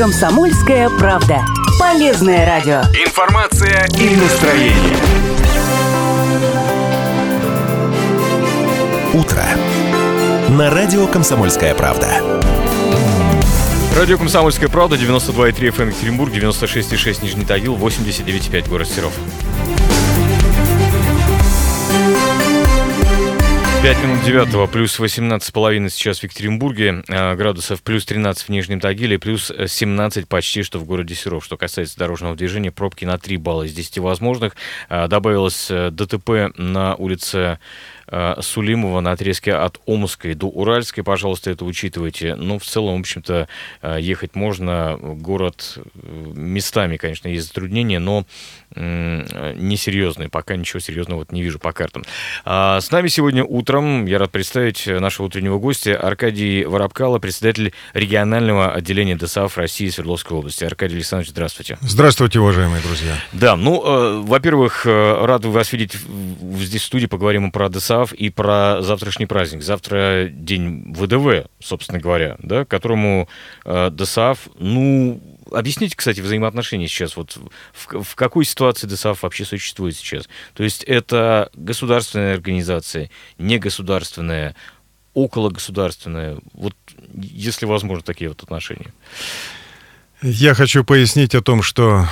Комсомольская правда. Полезное радио. Информация и настроение. Утро. На радио «Комсомольская правда». Радио «Комсомольская правда», 92,3 FM Екатеринбург, 96,6 Нижний Тагил, 89,5 город Серов. 5 минут 9 плюс 18,5 сейчас в Екатеринбурге, а, градусов плюс 13 в Нижнем Тагиле, плюс 17 почти что в городе Серов. Что касается дорожного движения, пробки на 3 балла из 10 возможных. А, добавилось э, ДТП на улице Э, Сулимова на отрезке от Омской до Уральской. Пожалуйста, это учитывайте. Ну, в целом, в общем-то, э, ехать можно. Город э, местами, конечно, есть затруднения, но несерьезные. Пока ничего серьезного вот не вижу по картам. А с нами сегодня утром, я рад представить нашего утреннего гостя, Аркадий Воробкало, председатель регионального отделения ДСАФ России Свердловской области. Аркадий Александрович, здравствуйте. Здравствуйте, уважаемые друзья. Да, ну, э, во-первых, рад вас видеть здесь в студии, поговорим про ДСАФ устав и про завтрашний праздник. Завтра день ВДВ, собственно говоря, да, которому э, ДСАФ, ну, объясните, кстати, взаимоотношения сейчас. Вот в, в какой ситуации ДСАФ вообще существует сейчас? То есть это государственная организация, негосударственная, окологосударственная. Вот если возможно такие вот отношения. Я хочу пояснить о том, что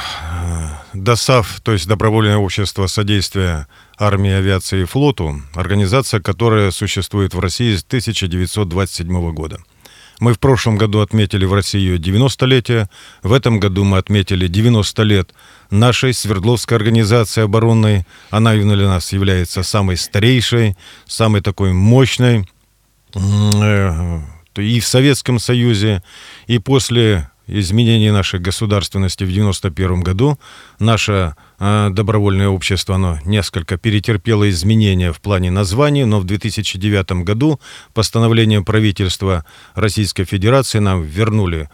ДОСАФ, то есть Добровольное общество содействия армии, авиации и флоту, организация, которая существует в России с 1927 года. Мы в прошлом году отметили в России ее 90-летие, в этом году мы отметили 90 лет нашей Свердловской организации оборонной. Она для нас является самой старейшей, самой такой мощной э, и в Советском Союзе, и после изменения нашей государственности в 1991 году наше э, добровольное общество, оно несколько перетерпело изменения в плане названия, но в 2009 году постановлением правительства Российской Федерации нам вернули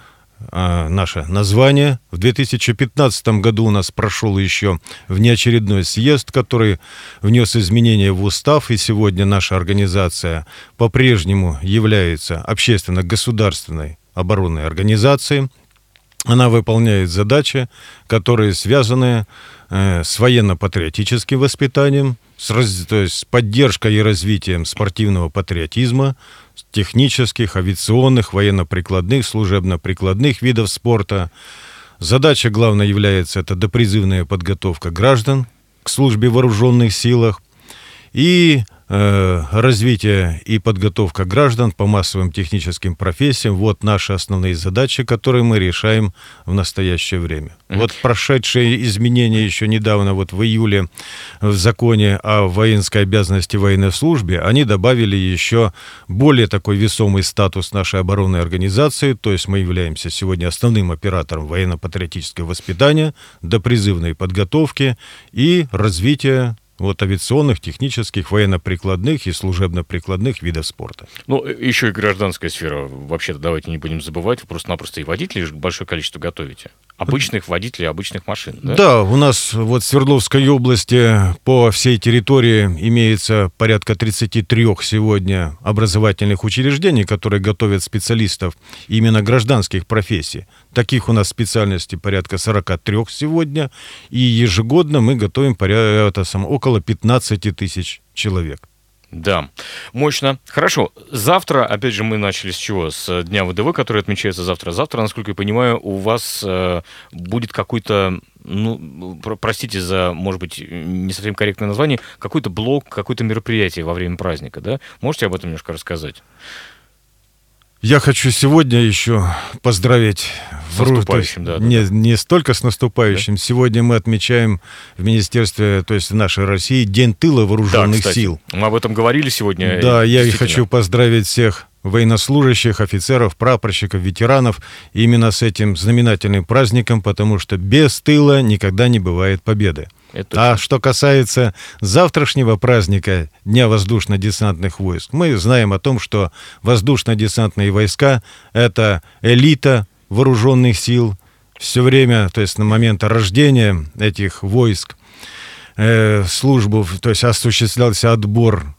э, наше название. В 2015 году у нас прошел еще внеочередной съезд, который внес изменения в устав, и сегодня наша организация по-прежнему является общественно-государственной оборонной организацией. Она выполняет задачи, которые связаны э, с военно-патриотическим воспитанием, с, раз, то есть с поддержкой и развитием спортивного патриотизма, технических, авиационных, военно-прикладных, служебно-прикладных видов спорта. Задача главная является это допризывная подготовка граждан к службе в вооруженных силах и развитие и подготовка граждан по массовым техническим профессиям. Вот наши основные задачи, которые мы решаем в настоящее время. Mm-hmm. Вот прошедшие изменения еще недавно, вот в июле в законе о воинской обязанности военной службе, они добавили еще более такой весомый статус нашей оборонной организации, то есть мы являемся сегодня основным оператором военно-патриотического воспитания, допризывной подготовки и развития вот авиационных, технических, военно-прикладных и служебно-прикладных видов спорта. Ну, еще и гражданская сфера. Вообще-то давайте не будем забывать, вы просто-напросто и водителей большое количество готовите. Обычных водителей, обычных машин, да? Да, у нас вот в Свердловской области по всей территории имеется порядка 33 сегодня образовательных учреждений, которые готовят специалистов именно гражданских профессий. Таких у нас специальностей порядка 43 сегодня, и ежегодно мы готовим порядка, это, около 15 тысяч человек. Да, мощно. Хорошо. Завтра, опять же, мы начали с чего? С Дня ВДВ, который отмечается завтра. Завтра, насколько я понимаю, у вас э, будет какой-то, ну, про- простите за, может быть, не совсем корректное название, какой-то блок, какое-то мероприятие во время праздника, да? Можете об этом немножко рассказать? Я хочу сегодня еще поздравить с наступающим, да, не, да. не столько с наступающим. Да? Сегодня мы отмечаем в Министерстве, то есть в нашей России, День тыла вооруженных да, сил. Мы об этом говорили сегодня. Да, я и хочу поздравить всех военнослужащих, офицеров, прапорщиков, ветеранов именно с этим знаменательным праздником, потому что без тыла никогда не бывает победы. Это... А что касается завтрашнего праздника Дня воздушно-десантных войск, мы знаем о том, что воздушно-десантные войска — это элита вооруженных сил. Все время, то есть на момент рождения этих войск, э, службу, то есть осуществлялся отбор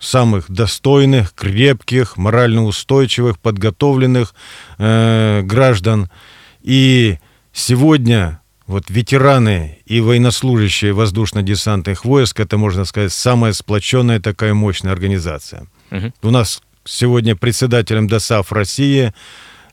самых достойных, крепких, морально устойчивых, подготовленных э, граждан. И сегодня вот ветераны и военнослужащие воздушно-десантных войск, это, можно сказать, самая сплоченная такая мощная организация. Мгм. У нас сегодня председателем ДОСАФ России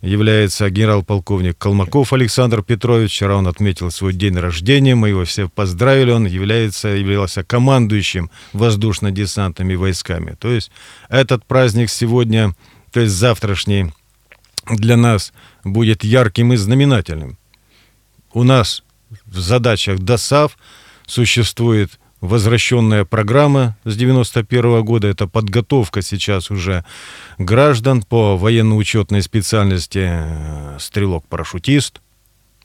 является генерал-полковник Колмаков Александр Петрович. Вчера он отметил свой день рождения, мы его все поздравили. Он является, являлся командующим воздушно-десантными войсками. То есть этот праздник сегодня, то есть завтрашний, для нас будет ярким и знаменательным. У нас в задачах ДОСАВ существует возвращенная программа с 91 года. Это подготовка сейчас уже граждан по военно-учетной специальности э, стрелок-парашютист.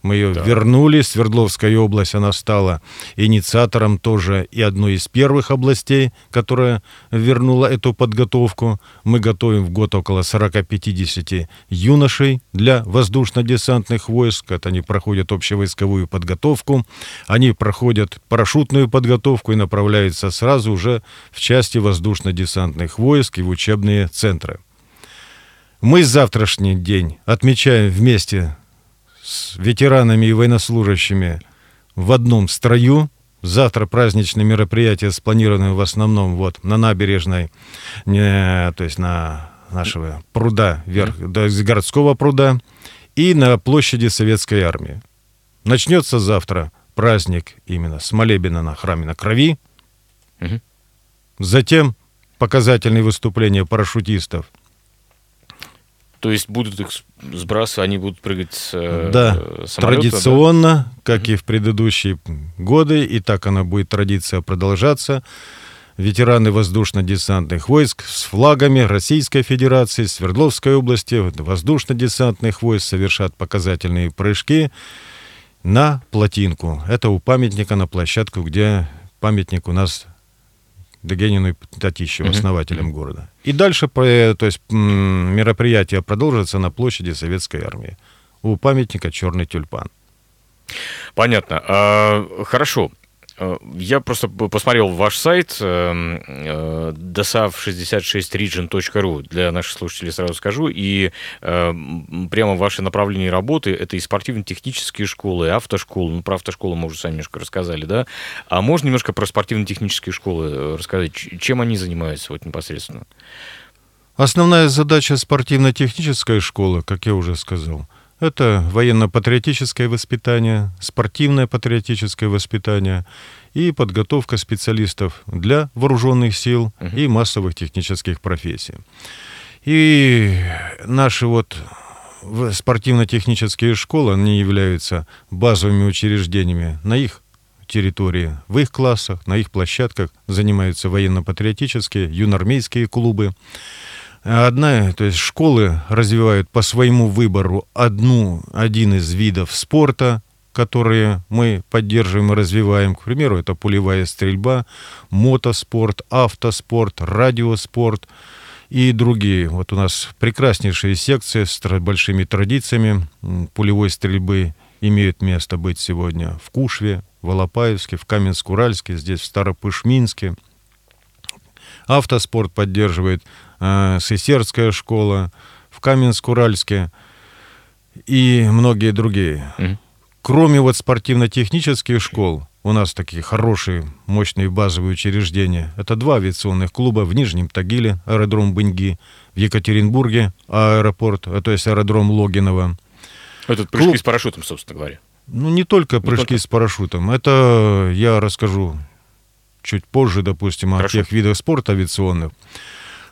Мы ее Да. вернули. Свердловская область, она стала инициатором тоже и одной из первых областей, которая вернула эту подготовку. Мы готовим в год около 40-50 юношей для воздушно-десантных войск. Это они проходят общевойсковую подготовку. Они проходят парашютную подготовку и направляются сразу уже в части воздушно-десантных войск и в учебные центры. Мы завтрашний день отмечаем вместе с ветеранами и военнослужащими в одном строю. Завтра праздничные мероприятия спланированы в основном вот на набережной, не, то есть на нашего пруда, вверх, до городского пруда и на площади Советской Армии. Начнется завтра праздник именно с молебена на храме на крови. Мгм. Затем показательные выступления парашютистов То есть будут их сбрасывать, они будут прыгать с э, Да, самолета, да? традиционно, как и в предыдущие годы, и так она будет традиция продолжаться. Ветераны воздушно-десантных войск с флагами Российской Федерации, Свердловской области, воздушно-десантных войск совершат показательные прыжки на плотинку. Это у памятника на площадку, где памятник у нас Дегенину и Татищеву, основателям города. И дальше по- то есть, мероприятие продолжится на площади Советской Армии. У памятника черный тюльпан. Понятно. А, хорошо. А, Я просто посмотрел ваш сайт эм, э, dosav66region.ru для наших слушателей сразу скажу. И э, прямо ваши направления работы это и спортивно-технические школы, и автошколы. Ну, про автошколу мы уже сами немножко рассказали, да? А можно немножко про спортивно-технические школы э, рассказать? Чем они занимаются вот непосредственно? Основная задача спортивно-технической школы, как я уже сказал, это военно-патриотическое воспитание, спортивное патриотическое воспитание и подготовка специалистов для вооруженных сил и массовых технических профессий. И наши вот спортивно-технические школы, они являются базовыми учреждениями на их территории, в их классах, на их площадках занимаются военно-патриотические, юноармейские клубы. Одна, то есть школы развивают по своему выбору одну, один из видов спорта, которые мы поддерживаем и развиваем. К примеру, это пулевая стрельба, мотоспорт, автоспорт, радиоспорт и другие. Вот у нас прекраснейшие секции с большими традициями пулевой стрельбы имеют место быть сегодня в Кушве, в Алапаевске, в Каменск-Уральске, здесь в Старопышминске. Автоспорт поддерживает э, Сысердская школа, в Каменск-Уральске и многие другие. Мгм. Кроме вот спортивно-технических школ, у нас такие хорошие, мощные базовые учреждения. Это два авиационных клуба в Нижнем Тагиле, аэродром Быньги, в Екатеринбурге аэропорт, а то есть аэродром Логинова. Этот прыжки Клуб- с парашютом, собственно говоря. Ну, не только прыжки только. с парашютом. Это я расскажу чуть позже, допустим, о Хорошо. тех видах спорта авиационных.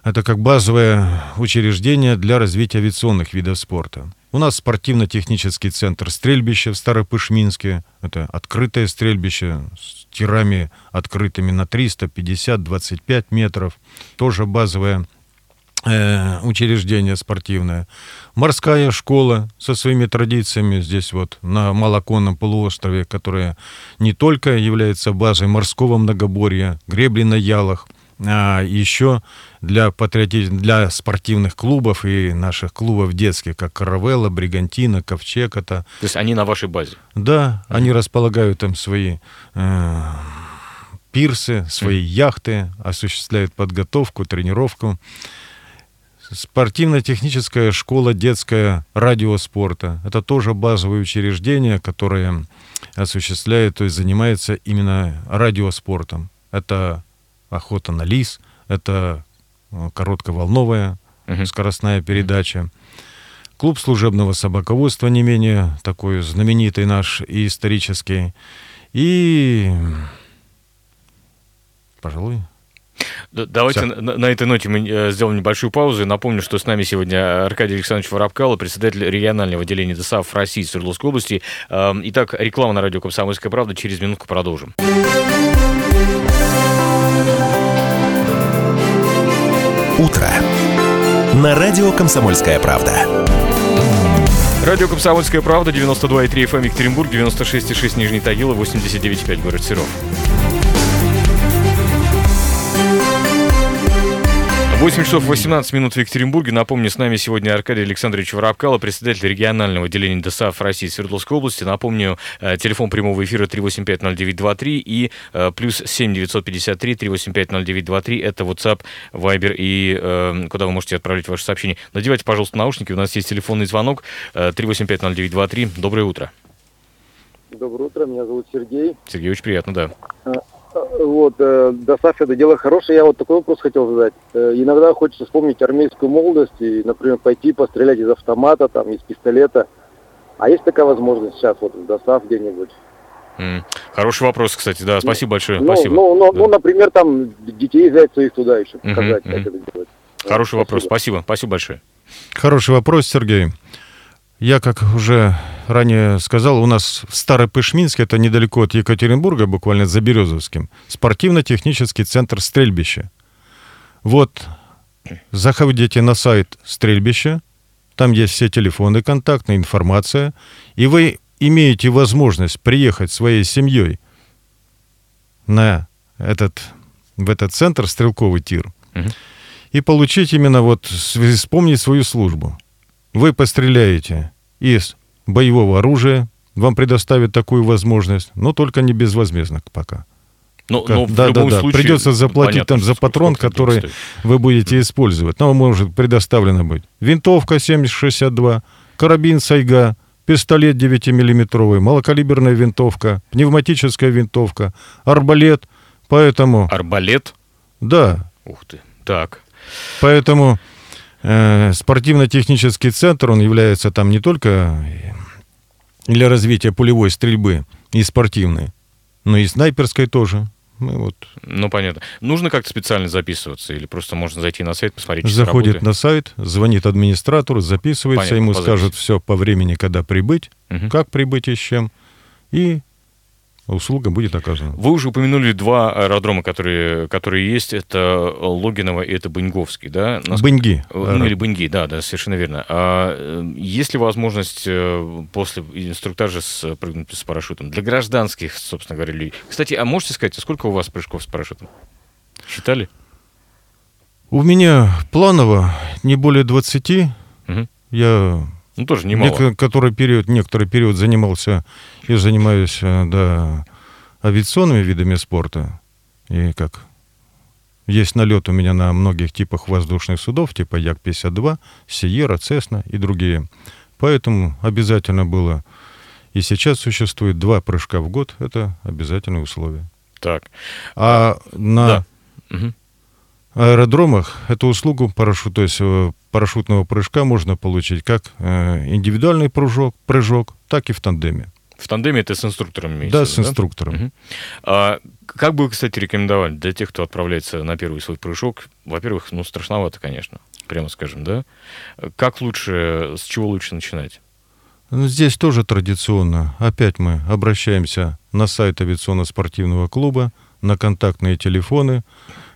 Это как базовое учреждение для развития авиационных видов спорта. У нас спортивно-технический центр стрельбища в Старопышминске. Это открытое стрельбище с тирами открытыми на 350-25 метров. Тоже базовое э, учреждение спортивное. Морская школа со своими традициями здесь вот на Малоконном полуострове, которая не только является базой морского многоборья, гребли на ялах, еще для, патриоти... для спортивных клубов и наших клубов детских, как Каравелла, Бригантина, Ковчег. Это То есть они на вашей базе. да, они располагают там свои э, пирсы, свои яхты, осуществляют подготовку, тренировку. Спортивно-техническая школа детская радиоспорта. Это тоже базовое учреждение, которое осуществляет, то есть занимается именно радиоспортом. Это охота на лис, это э, коротковолновая Мгм. скоростная передача. Клуб служебного собаководства не менее такой знаменитый наш и исторический. И, пожалуй, Да, Давайте на, на этой ноте мы э, сделаем небольшую паузу. И Напомню, что с нами сегодня Аркадий Александрович Воробкало, председатель регионального отделения ДСАФ России Свердловской области. Эм, Итак, реклама на радио «Комсомольская правда». Через минутку продолжим. Утро. На радио «Комсомольская правда». Радио «Комсомольская правда», 92,3 FM Екатеринбург, 96,6 Нижний Тагил и 89,5 город Серов. 8 часов 18 минут в Екатеринбурге. Напомню, с нами сегодня Аркадий Александрович Воробкало, председатель регионального отделения ДСАФ России Свердловской области. Напомню, э, телефон прямого эфира 3850923 и э, плюс 7953 3850923. Это WhatsApp, Viber и э, куда вы можете отправлять ваши сообщения. Надевайте, пожалуйста, наушники. У нас есть телефонный звонок э, 3850923. Доброе утро. Доброе утро, меня зовут Сергей. Сергей, очень приятно, да. Вот, э, ДОСАФ это дело хорошее. Я вот такой вопрос хотел задать. Э, Иногда хочется вспомнить армейскую молодость и, например, пойти пострелять из автомата, там, из пистолета. А есть такая возможность сейчас вот в ДОСАФ где-нибудь? Хороший вопрос, кстати, да. Спасибо большое. Ну, Спасибо. ну, ну, Да. ну, например, там детей взять своих туда еще, показать, мгм. как это делать. Хороший вопрос. Спасибо. Спасибо. Спасибо большое. Хороший вопрос, Сергей. Я, как уже ранее сказал, у нас в Старопышминске, это недалеко от Екатеринбурга, буквально за Березовским, спортивно-технический центр стрельбища. Вот, заходите на сайт стрельбища, там есть все телефоны контактные, информация, и вы имеете возможность приехать своей семьей на этот, в этот центр стрелковый тир Мгм. и получить именно вот, вспомнить свою службу. Вы постреляете из боевого оружия, вам предоставят такую возможность, но только не безвозмездно пока. Ну, Как- но в да, да, любом да. случае... Придется заплатить понятно, там за патрон, который стоит. вы будете использовать. Но может предоставлено быть винтовка 7,62, карабин Сайга, пистолет 9-миллиметровый, малокалиберная винтовка, пневматическая винтовка, арбалет. Поэтому, Арбалет? да, Ух ты. Так. Поэтому спортивно-технический центр, он является там не только э, для развития пулевой стрельбы и спортивной, но и снайперской тоже. Мы вот Ну, понятно. Нужно как-то специально записываться или просто можно зайти на сайт, посмотреть, заходит на сайт, звонит администратору, записывается, Понятно, ему скажут все по времени, когда прибыть, Мгм. как прибыть и с чем, и услуга будет оказана. Вы уже упомянули два аэродрома, которые, которые есть. Это Логиново и это Быньговский, да? Нас- Бенги. Э, Ну, или Быньги, да, да, совершенно верно. А э, есть ли возможность э, после инструктажа с, прыгнуть с парашютом для гражданских, собственно говоря, людей? Кстати, а можете сказать, сколько у вас прыжков с парашютом? Считали? У меня планово не более 20. Мгм. Я Ну, тоже немало. Нек- который период, некоторый период занимался и занимаюсь э, да, авиационными видами спорта. И как есть налет у меня на многих типах воздушных судов, типа Як-52, Сиера, Цесна и другие. Поэтому обязательно было. И сейчас существует два прыжка в год. Это обязательное условие. Так. А на Да. Аэродромах эту услугу парашют, то есть э, парашютного прыжка можно получить как э, индивидуальный прыжок, прыжок, так и в тандеме. В тандеме это с инструктором имеется Да, с инструктором. Мгм. А как бы вы, кстати, рекомендовали для тех, кто отправляется на первый свой прыжок? Во-первых, ну, страшновато, конечно, прямо скажем, да? Как лучше, с чего лучше начинать? Ну, Здесь тоже традиционно. Опять мы обращаемся на сайт авиационно-спортивного клуба, на контактные телефоны.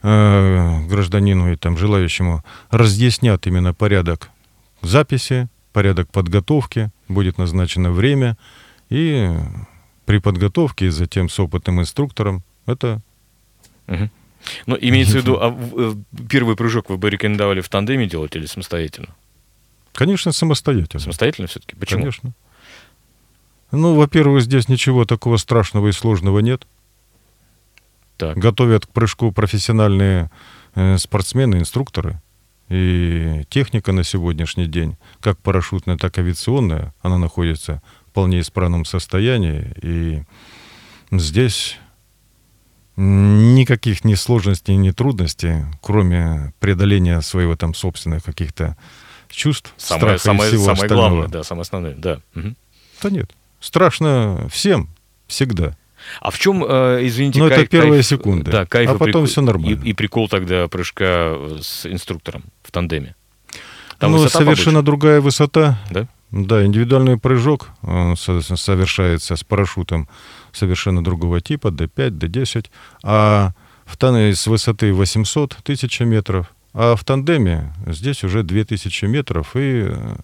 Э, гражданину и там желающему разъяснят именно порядок записи, порядок подготовки, будет назначено время. И при подготовке, и затем с опытным инструктором, это Мгм. Ну, имеется в виду, а э, первый прыжок вы бы рекомендовали в тандеме делать или самостоятельно? Конечно, самостоятельно. Самостоятельно все-таки? Почему? Конечно. Ну, во-первых, здесь ничего такого страшного и сложного нет. Так. Готовят к прыжку профессиональные э, спортсмены, инструкторы. И техника на сегодняшний день, как парашютная, так и авиационная, она находится в вполне исправном состоянии. И здесь никаких ни сложностей, ни трудностей, кроме преодоления своего там собственных каких-то чувств, Самое, страха самое, и всего самое остального. главное, да, самое основное, да. Мгм. Да нет. Страшно всем, всегда. А в чем, э, извините, Ну, это кайф- секунды. Да, кайф А потом прикол- всё нормально. И, и прикол тогда прыжка с инструктором в тандеме. Там ну, совершенно другая высота. Да? Да, индивидуальный прыжок совершается с парашютом совершенно другого типа, D5, D10, а в тане с высоты 800 тысяч метров, а в тандеме здесь уже 2000 метров, и э,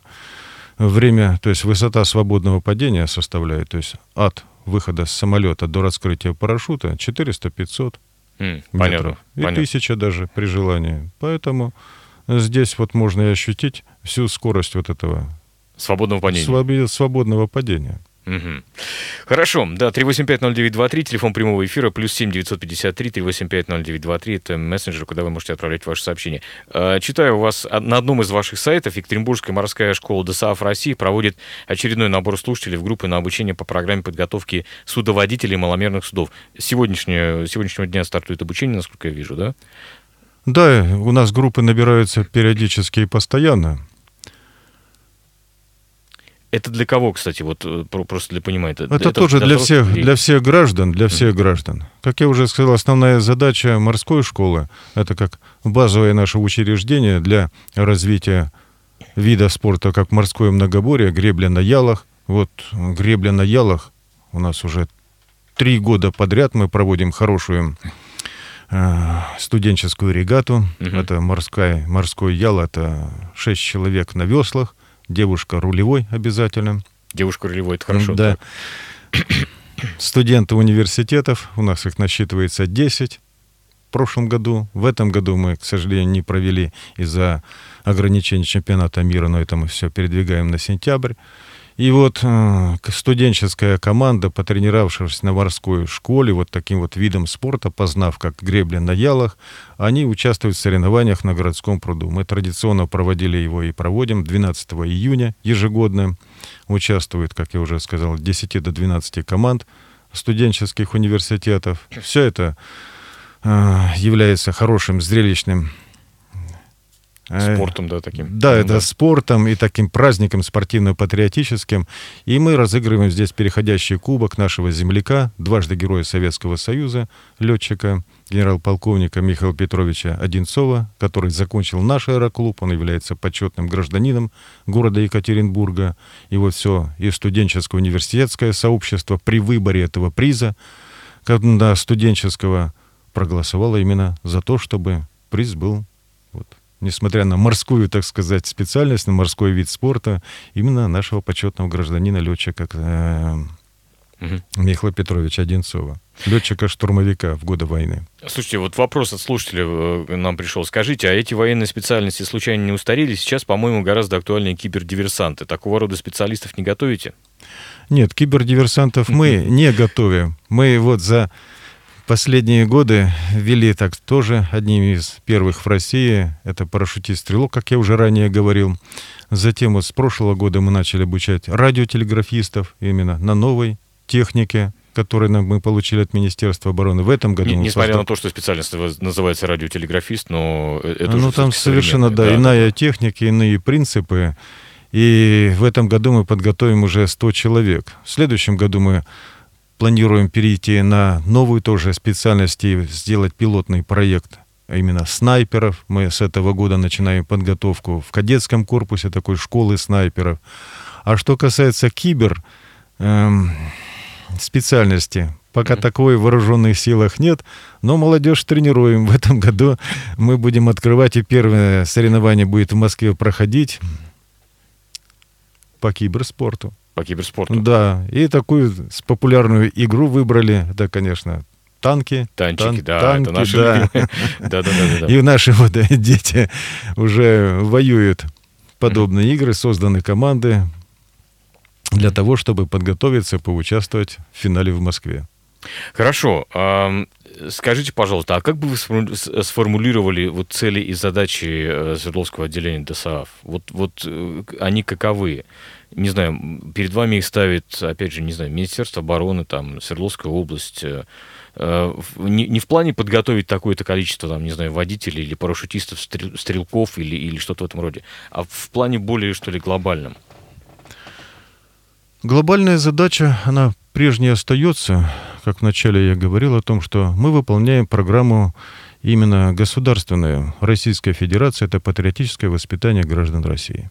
время, то есть высота свободного падения составляет, то есть от выхода с самолета до раскрытия парашюта 400-500 М, понятно, метров. И понятно. тысяча даже при желании. Поэтому здесь вот можно и ощутить всю скорость вот этого Свободного падения. свобе- свободного падения. Мгм. Хорошо, да, 3850923, телефон прямого эфира, плюс 7 953 3850923, это мессенджер, куда вы можете отправлять ваши сообщения. Э, Читаю у вас а, на одном из ваших сайтов, Екатеринбургская морская школа ДСАФ России проводит очередной набор слушателей в группы на обучение по программе подготовки судоводителей маломерных судов. Сегодняшнее, сегодняшнего дня стартует обучение, насколько я вижу, да? Да, у нас группы набираются периодически и постоянно. Это для кого, кстати, вот э, про- просто для понимания? Это, тоже для взрослых всех, людей? для всех граждан, для всех граждан. Как я уже сказал, основная задача морской школы – это как базовое наше учреждение для развития вида спорта, как морское многоборье, гребля на ялах. Вот э, гребля на ялах у нас уже три года подряд мы проводим хорошую э, студенческую регату. Мгм. Это морская, морской ял, это шесть человек на веслах, девушка рулевой обязательно. Девушка рулевой, это хорошо. Да. так. Студенты университетов, у нас их насчитывается 10 в прошлом году. В этом году мы, к сожалению, не провели из-за ограничений чемпионата мира, но это мы все передвигаем на сентябрь. И вот э, студенческая команда, потренировавшись на морской школе, вот таким вот видом спорта, познав как гребля на ялах, они участвуют в соревнованиях на городском пруду. Мы традиционно проводили его и проводим 12 июня ежегодно. Участвует, как я уже сказал, от 10 до 12 команд студенческих университетов. Все это э, является хорошим, зрелищным Спортом, да, таким. да, Ну это спортом и таким праздником спортивно-патриотическим. И мы разыгрываем здесь переходящий кубок нашего земляка, дважды Героя Советского Союза, летчика, генерал-полковника Михаила Петровича Одинцова, который закончил наш аэроклуб. Он является почетным гражданином города Екатеринбурга. Вот все, и студенческое университетское сообщество при выборе этого приза, когда студенческого, проголосовало именно за то, чтобы приз был несмотря на морскую, так сказать, специальность, на морской вид спорта, именно нашего почетного гражданина, летчика э. Михаила Петровича Одинцова, летчика-штурмовика в годы войны. Слушайте, вот вопрос от слушателя э, нам пришел. Скажите, а эти военные специальности случайно не устарели? Сейчас, по-моему, гораздо актуальнее кибердиверсанты. Такого рода специалистов не готовите? Нет, кибердиверсантов мы не готовим. Мы вот за последние годы ввели так тоже одними из первых в России. Это парашютист-стрелок, как я уже ранее говорил. Затем вот с прошлого года мы начали обучать радиотелеграфистов именно на новой технике, которую нам мы получили от Министерства обороны. В этом году Не- несмотря создали- на то, что специальность наз- называется радиотелеграфист, но э, это ну, уже там совершенно, да, современное. иная техника, иные принципы. И в этом году мы подготовим уже 100 человек. В следующем году мы планируем перейти на новую тоже специальность и сделать пилотный проект а именно снайперов. Мы с этого года начинаем подготовку в кадетском корпусе такой школы снайперов. А что касается кибер эм, специальности, пока такой в вооруженных силах нет, но молодежь тренируем. В этом году мы будем открывать, и первое соревнование будет в Москве проходить по киберспорту. По киберспорту. Да, и такую популярную игру выбрали, это, конечно, танки. Танчики, Тан- да, танки, это наши да. любимые. Да-да-да. И наши вот дети уже воюют подобные игры, созданы команды для того, чтобы подготовиться, поучаствовать в финале в Москве. Хорошо. Скажите, пожалуйста, а как бы вы сформулировали вот цели и задачи э, Свердловского отделения ДСАФ? Вот, вот э, они каковы? Не знаю, перед вами их ставит, опять же, не знаю, Министерство обороны, там, Свердловская область. Э, не, не в плане подготовить такое-то количество, там, не знаю, водителей или парашютистов, стрелков или, или что-то в этом роде, а в плане более, что ли, глобальном. Глобальная задача, она прежней остается, как вначале я говорил о том, что мы выполняем программу именно государственную. Российская Федерация – это патриотическое воспитание граждан России.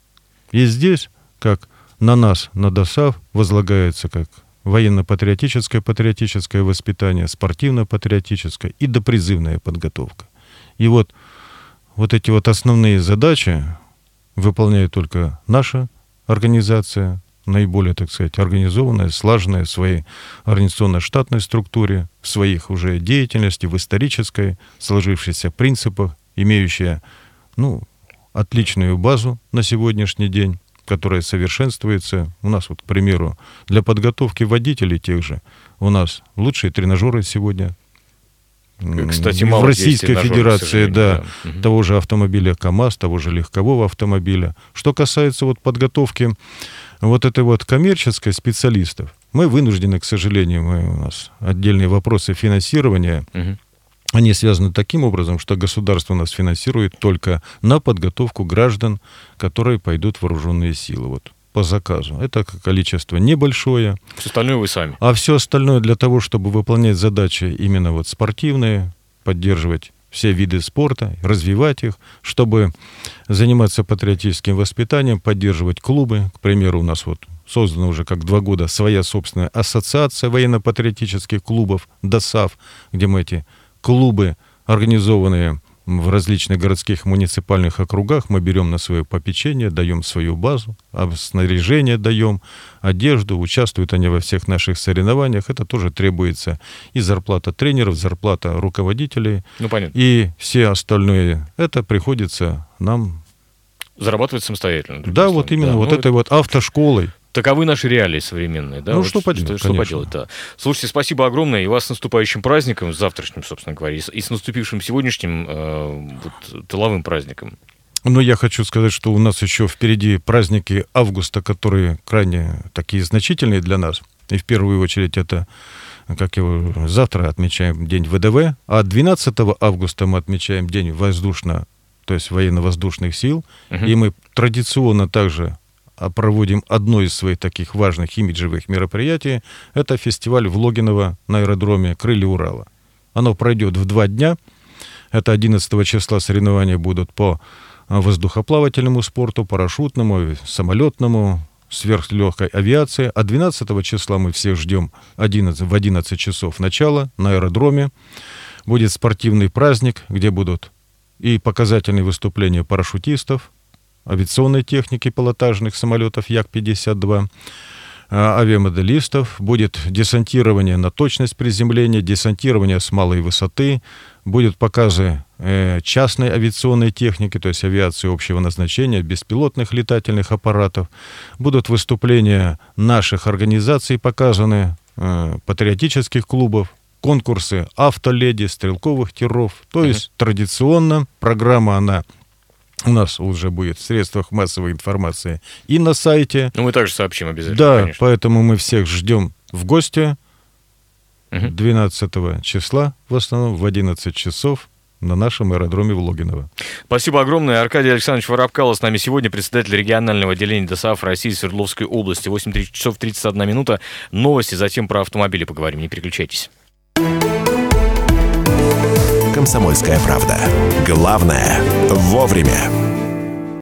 И здесь, как на нас, на ДОСАВ, возлагается как военно-патриотическое патриотическое воспитание, спортивно-патриотическое и допризывная подготовка. И вот, вот эти вот основные задачи выполняет только наша организация, наиболее, так сказать, организованная, слаженная в своей организационной штатной структуре, в своих уже деятельности, в исторической, сложившихся принципах, имеющая, ну, отличную базу на сегодняшний день, которая совершенствуется. У нас, вот, к примеру, для подготовки водителей тех же, у нас лучшие тренажеры сегодня кстати, мало в Российской Федерации, да, да. того же автомобиля КАМАЗ, того же легкового автомобиля. Что касается вот подготовки вот этой вот коммерческой специалистов, мы вынуждены, к сожалению, мы, у нас отдельные вопросы финансирования, угу. Они связаны таким образом, что государство нас финансирует только на подготовку граждан, которые пойдут в вооруженные силы. Вот по заказу. Это количество небольшое. Все остальное вы сами. А все остальное для того, чтобы выполнять задачи именно вот спортивные, поддерживать все виды спорта, развивать их, чтобы заниматься патриотическим воспитанием, поддерживать клубы. К примеру, у нас вот создана уже как два года своя собственная ассоциация военно-патриотических клубов ДОСАВ, где мы эти клубы, организованные в различных городских муниципальных округах мы берем на свое попечение, даем свою базу, снаряжение даем, одежду, участвуют они во всех наших соревнованиях. Это тоже требуется и зарплата тренеров, зарплата руководителей. Ну, понятно. И все остальное. Это приходится нам... Зарабатывать самостоятельно. Да, вот именно да, вот ну, этой вот автошколой. Таковы наши реалии современные, да? Ну, вот что поделать, Что, что поделать, да. Слушайте, спасибо огромное, и вас с наступающим праздником, с завтрашним, собственно говоря, и с наступившим сегодняшним э, вот, тыловым праздником. Но я хочу сказать, что у нас еще впереди праздники августа, которые крайне такие значительные для нас. И в первую очередь это, как его завтра отмечаем День ВДВ, а 12 августа мы отмечаем День воздушно, то есть военно-воздушных сил. Угу. И мы традиционно также проводим одно из своих таких важных имиджевых мероприятий. Это фестиваль в Логиново на аэродроме «Крылья Урала». Оно пройдет в два дня. Это 11 числа соревнования будут по а, воздухоплавательному спорту, парашютному, самолетному, сверхлегкой авиации. А 12 числа мы всех ждем 11, в 11 часов начала на аэродроме. Будет спортивный праздник, где будут и показательные выступления парашютистов, авиационной техники пилотажных самолетов Як-52, а, авиамоделистов, будет десантирование на точность приземления, десантирование с малой высоты, будут показы э, частной авиационной техники, то есть авиации общего назначения, беспилотных летательных аппаратов, будут выступления наших организаций показаны, э, патриотических клубов, конкурсы автоледи, стрелковых тиров. То есть традиционно программа, она у нас уже будет в средствах массовой информации и на сайте. Ну, мы также сообщим обязательно. Да, конечно. поэтому мы всех ждем в гости 12 числа, в основном в 11 часов на нашем аэродроме в Логиново. Спасибо огромное. Аркадий Александрович Воробкало с нами сегодня, председатель регионального отделения ДОСАФ России Свердловской области. 8 часов 31 минута. Новости, затем про автомобили поговорим. Не переключайтесь. «Комсомольская правда». Главное – вовремя.